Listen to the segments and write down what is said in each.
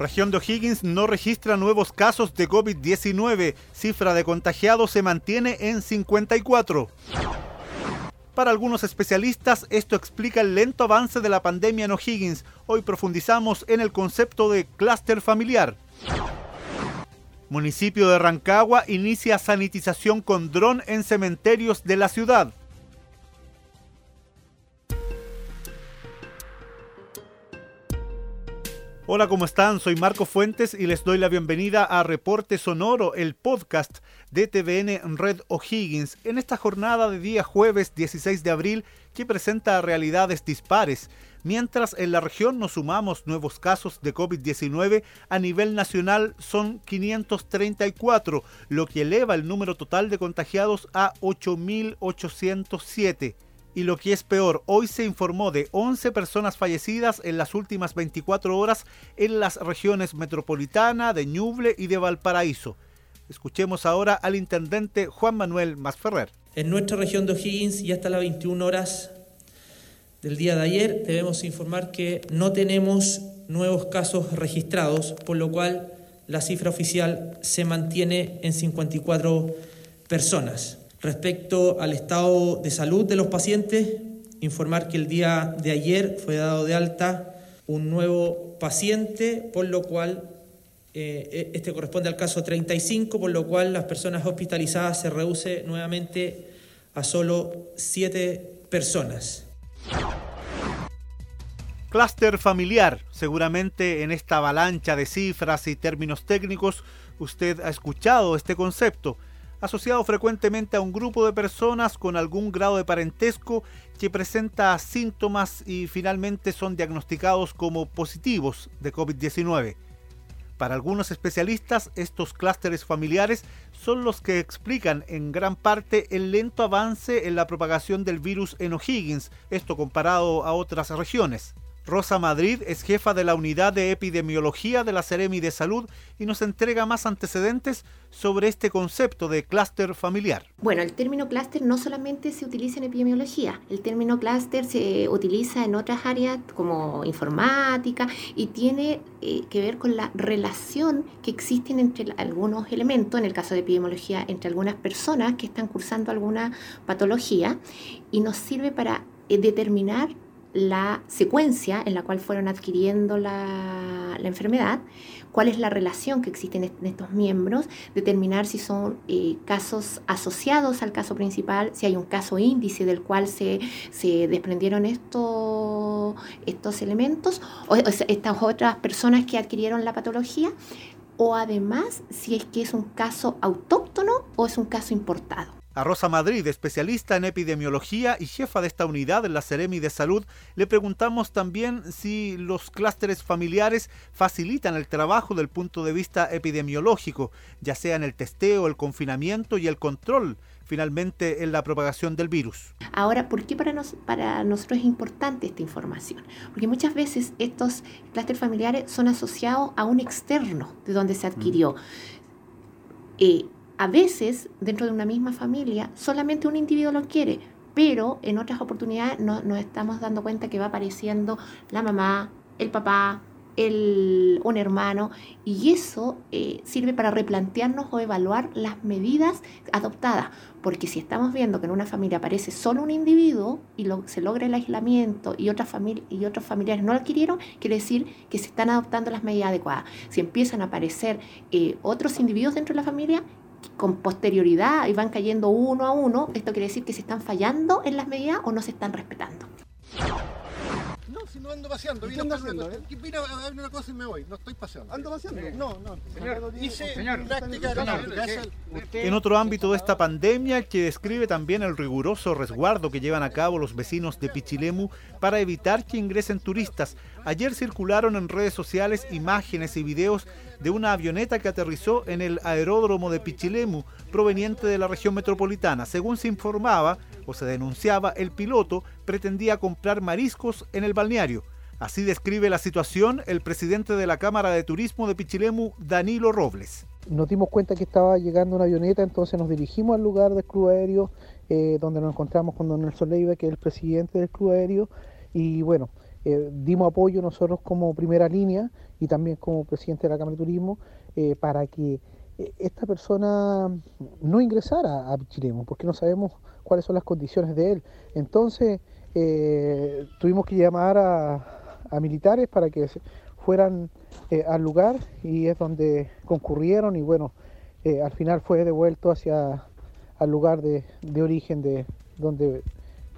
Región de O'Higgins no registra nuevos casos de COVID-19. Cifra de contagiados se mantiene en 54. Para algunos especialistas, esto explica el lento avance de la pandemia en O'Higgins. Hoy profundizamos en el concepto de clúster familiar. Municipio de Rancagua inicia sanitización con dron en cementerios de la ciudad. Hola, ¿cómo están? Soy Marco Fuentes y les doy la bienvenida a Reporte Sonoro, el podcast de TVN Red O'Higgins, en esta jornada de día jueves 16 de abril que presenta realidades dispares. Mientras en la región nos sumamos nuevos casos de COVID-19, a nivel nacional son 534, lo que eleva el número total de contagiados a 8.807. Y lo que es peor, hoy se informó de 11 personas fallecidas en las últimas 24 horas en las regiones metropolitana, de Ñuble y de Valparaíso. Escuchemos ahora al intendente Juan Manuel Masferrer. En nuestra región de O'Higgins y hasta las 21 horas del día de ayer debemos informar que no tenemos nuevos casos registrados, por lo cual la cifra oficial se mantiene en 54 personas. Respecto al estado de salud de los pacientes, informar que el día de ayer fue dado de alta un nuevo paciente, por lo cual eh, este corresponde al caso 35, por lo cual las personas hospitalizadas se reduce nuevamente a solo siete personas. Cluster familiar. Seguramente en esta avalancha de cifras y términos técnicos usted ha escuchado este concepto asociado frecuentemente a un grupo de personas con algún grado de parentesco que presenta síntomas y finalmente son diagnosticados como positivos de COVID-19. Para algunos especialistas, estos clústeres familiares son los que explican en gran parte el lento avance en la propagación del virus en O'Higgins, esto comparado a otras regiones. Rosa Madrid es jefa de la unidad de epidemiología de la Ceremi de Salud y nos entrega más antecedentes sobre este concepto de clúster familiar. Bueno, el término clúster no solamente se utiliza en epidemiología, el término clúster se utiliza en otras áreas como informática y tiene eh, que ver con la relación que existen entre algunos elementos, en el caso de epidemiología, entre algunas personas que están cursando alguna patología y nos sirve para eh, determinar la secuencia en la cual fueron adquiriendo la, enfermedad, cuál es la relación que existe en, estos miembros, determinar si son eh, casos asociados al caso principal, si hay un caso índice del cual se, desprendieron estos, estos elementos, o estas otras personas que adquirieron la patología, o además si es que es un caso autóctono o es un caso importado. A Rosa Madrid, especialista en epidemiología y jefa de esta unidad en la Ceremi de Salud, le preguntamos también si los clústeres familiares facilitan el trabajo del punto de vista epidemiológico, ya sea en el testeo, el confinamiento y el control finalmente en la propagación del virus. Ahora, ¿por qué para, para nosotros es importante esta información? Porque muchas veces estos clústeres familiares son asociados a un externo de donde se adquirió. Mm. Eh, a veces, dentro de una misma familia, solamente un individuo lo quiere, pero en otras oportunidades no, nos estamos dando cuenta que va apareciendo la mamá, el papá, el, un hermano, y eso eh, sirve para replantearnos o evaluar las medidas adoptadas, porque si estamos viendo que en una familia aparece solo un individuo y se logra el aislamiento y, y otros familiares no lo adquirieron, quiere decir que se están adoptando las medidas adecuadas. Si empiezan a aparecer eh, otros individuos dentro de la familia, con posterioridad y van cayendo uno a uno, esto quiere decir que se están fallando en las medidas o no se están respetando. Si no ando paseando, vine, paseando, eh? vine a ver una cosa y me voy, no estoy paseando. ¿Ando paseando? No, no. Señor, hice señor, práctica En otro ámbito de esta pandemia que describe también el riguroso resguardo que llevan a cabo los vecinos de Pichilemu para evitar que ingresen turistas, ayer circularon en redes sociales imágenes y videos de una avioneta que aterrizó en el aeródromo de Pichilemu, proveniente de la región metropolitana. Según se informaba se denunciaba, el piloto pretendía comprar mariscos en el balneario. Así describe la situación el presidente de la Cámara de Turismo de Pichilemu, Danilo Robles. Nos dimos cuenta que estaba llegando una avioneta, entonces nos dirigimos al lugar del club aéreo, eh, donde nos encontramos con don Nelson Leiva, que es el presidente del club aéreo, y bueno, dimos apoyo nosotros como primera línea y también como presidente de la Cámara de Turismo para que esta persona no ingresara a Pichilemu, porque no sabemos cuáles son las condiciones de él. Entonces tuvimos que llamar a militares para que fueran eh, al lugar y es donde concurrieron y bueno, eh, al final fue devuelto hacia al lugar de, de origen de donde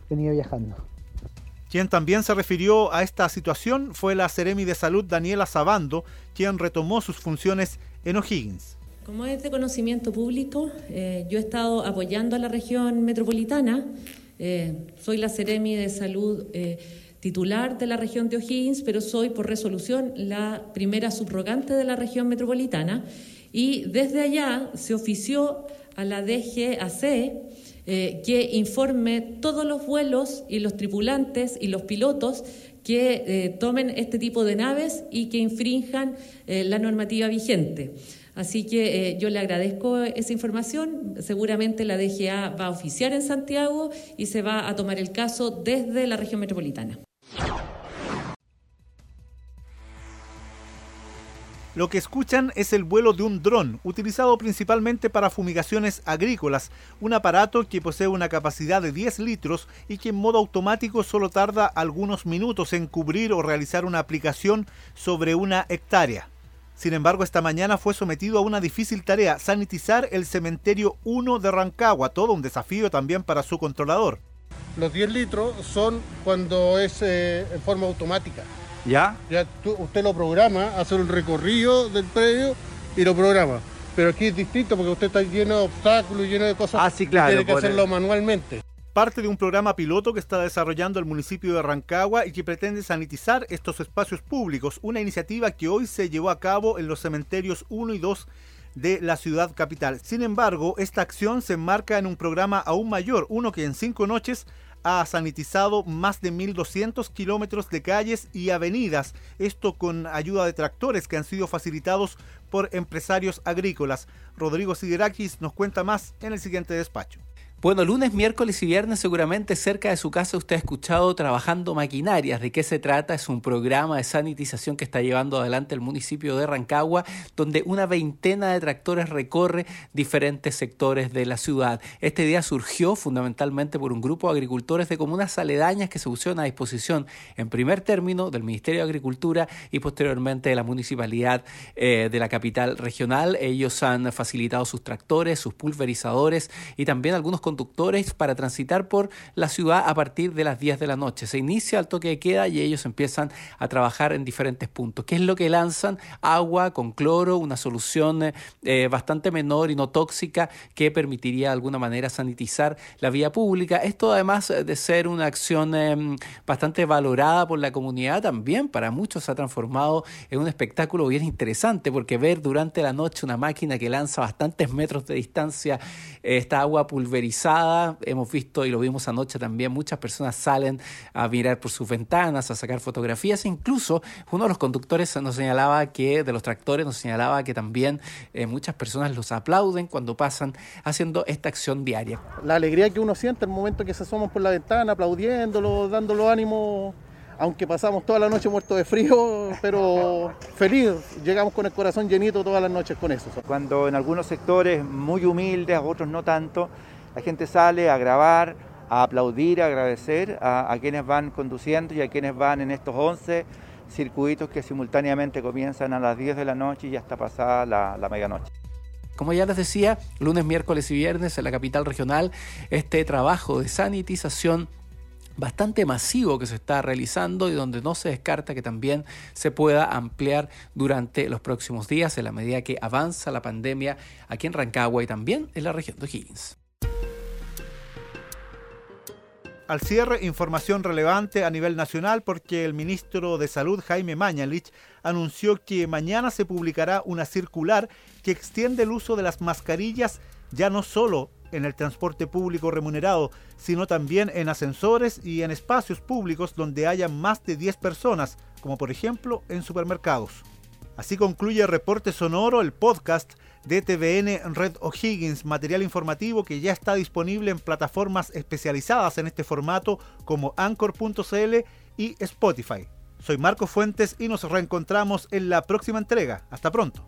venía viajando. Quien también se refirió a esta situación fue la Seremi de Salud Daniela Sabando, quien retomó sus funciones en O'Higgins. Como es de conocimiento público, eh, yo he estado apoyando a la región metropolitana. soy la Seremi de Salud titular de la región de O'Higgins, pero soy por resolución la primera subrogante de la región metropolitana y desde allá se ofició a la DGAC eh, que informe todos los vuelos y los tripulantes y los pilotos que eh, tomen este tipo de naves y que infrinjan eh, la normativa vigente. Así que yo le agradezco esa información. Seguramente la DGA va a oficiar en Santiago y se va a tomar el caso desde la región metropolitana. Lo que escuchan es el vuelo de un dron, utilizado principalmente para fumigaciones agrícolas, un aparato que posee una capacidad de 10 litros y que en modo automático solo tarda algunos minutos en cubrir o realizar una aplicación sobre una hectárea. Sin embargo, esta mañana fue sometido a una difícil tarea, sanitizar el cementerio 1 de Rancagua, todo un desafío también para su controlador. Los 10 litros son cuando es eh, en forma automática. ¿Ya? Ya usted lo programa, hace un recorrido del predio y lo programa. Pero aquí es distinto porque usted está lleno de obstáculos, lleno de cosas. Ah, sí, claro. tiene que hacerlo manualmente. Parte de un programa piloto que está desarrollando el municipio de Rancagua y que pretende sanitizar estos espacios públicos. Una iniciativa que hoy se llevó a cabo en los cementerios 1 y 2 de la ciudad capital. Sin embargo, esta acción se enmarca en un programa aún mayor, uno que en cinco noches ha sanitizado más de 1.200 kilómetros de calles y avenidas, esto con ayuda de tractores que han sido facilitados por empresarios agrícolas. Rodrigo Siderakis nos cuenta más en el siguiente despacho. Bueno, lunes, miércoles y viernes seguramente cerca de su casa usted ha escuchado Trabajando Maquinarias. ¿De qué se trata? Es un programa de sanitización que está llevando adelante el municipio de Rancagua, donde una veintena de tractores recorre diferentes sectores de la ciudad. Este día surgió fundamentalmente por un grupo de agricultores de comunas aledañas que se pusieron a disposición en primer término del Ministerio de Agricultura y posteriormente de la municipalidad eh, de la capital regional. Ellos han facilitado sus tractores, sus pulverizadores y también algunos conductores para transitar por la ciudad a partir de las 10 de la noche. Se inicia el toque de queda y ellos empiezan a trabajar en diferentes puntos. ¿Qué es lo que lanzan? Agua con cloro, una solución eh, bastante menor y no tóxica que permitiría de alguna manera sanitizar la vía pública. Esto además de ser una acción em, bastante valorada por la comunidad, también para muchos se ha transformado en un espectáculo bien interesante porque ver durante la noche una máquina que lanza bastantes metros de distancia eh, esta agua pulverizada Hemos visto y lo vimos anoche también, muchas personas salen a mirar por sus ventanas, a sacar fotografías. Incluso uno de los conductores nos señalaba que, de los tractores, nos señalaba que también eh, muchas personas los aplauden cuando pasan haciendo esta acción diaria. La alegría que uno siente el momento que se asoman por la ventana, aplaudiéndolo, dándolo ánimo aunque pasamos toda la noche muerto de frío, pero feliz, llegamos con el corazón llenito todas las noches con eso. Cuando en algunos sectores muy humildes, otros no tanto, la gente sale a grabar, a aplaudir, a agradecer a, quienes van conduciendo y a quienes van en estos 11 circuitos que simultáneamente comienzan a las 10 de la noche y hasta pasada la, la medianoche. Como ya les decía, lunes, miércoles y viernes en la capital regional, este trabajo de sanitización bastante masivo que se está realizando y donde no se descarta que también se pueda ampliar durante los próximos días en la medida que avanza la pandemia aquí en Rancagua y también en la región de Higgins. Al cierre, información relevante a nivel nacional porque el ministro de Salud, Jaime Mañalich, anunció que mañana se publicará una circular que extiende el uso de las mascarillas ya no solo en el transporte público remunerado, sino también en ascensores y en espacios públicos donde haya más de 10 personas, como por ejemplo en supermercados. Así concluye reporte sonoro, el podcast de TVN Red O'Higgins, material informativo que ya está disponible en plataformas especializadas en este formato como Anchor.cl y Spotify. Soy Marco Fuentes y nos reencontramos en la próxima entrega. Hasta pronto.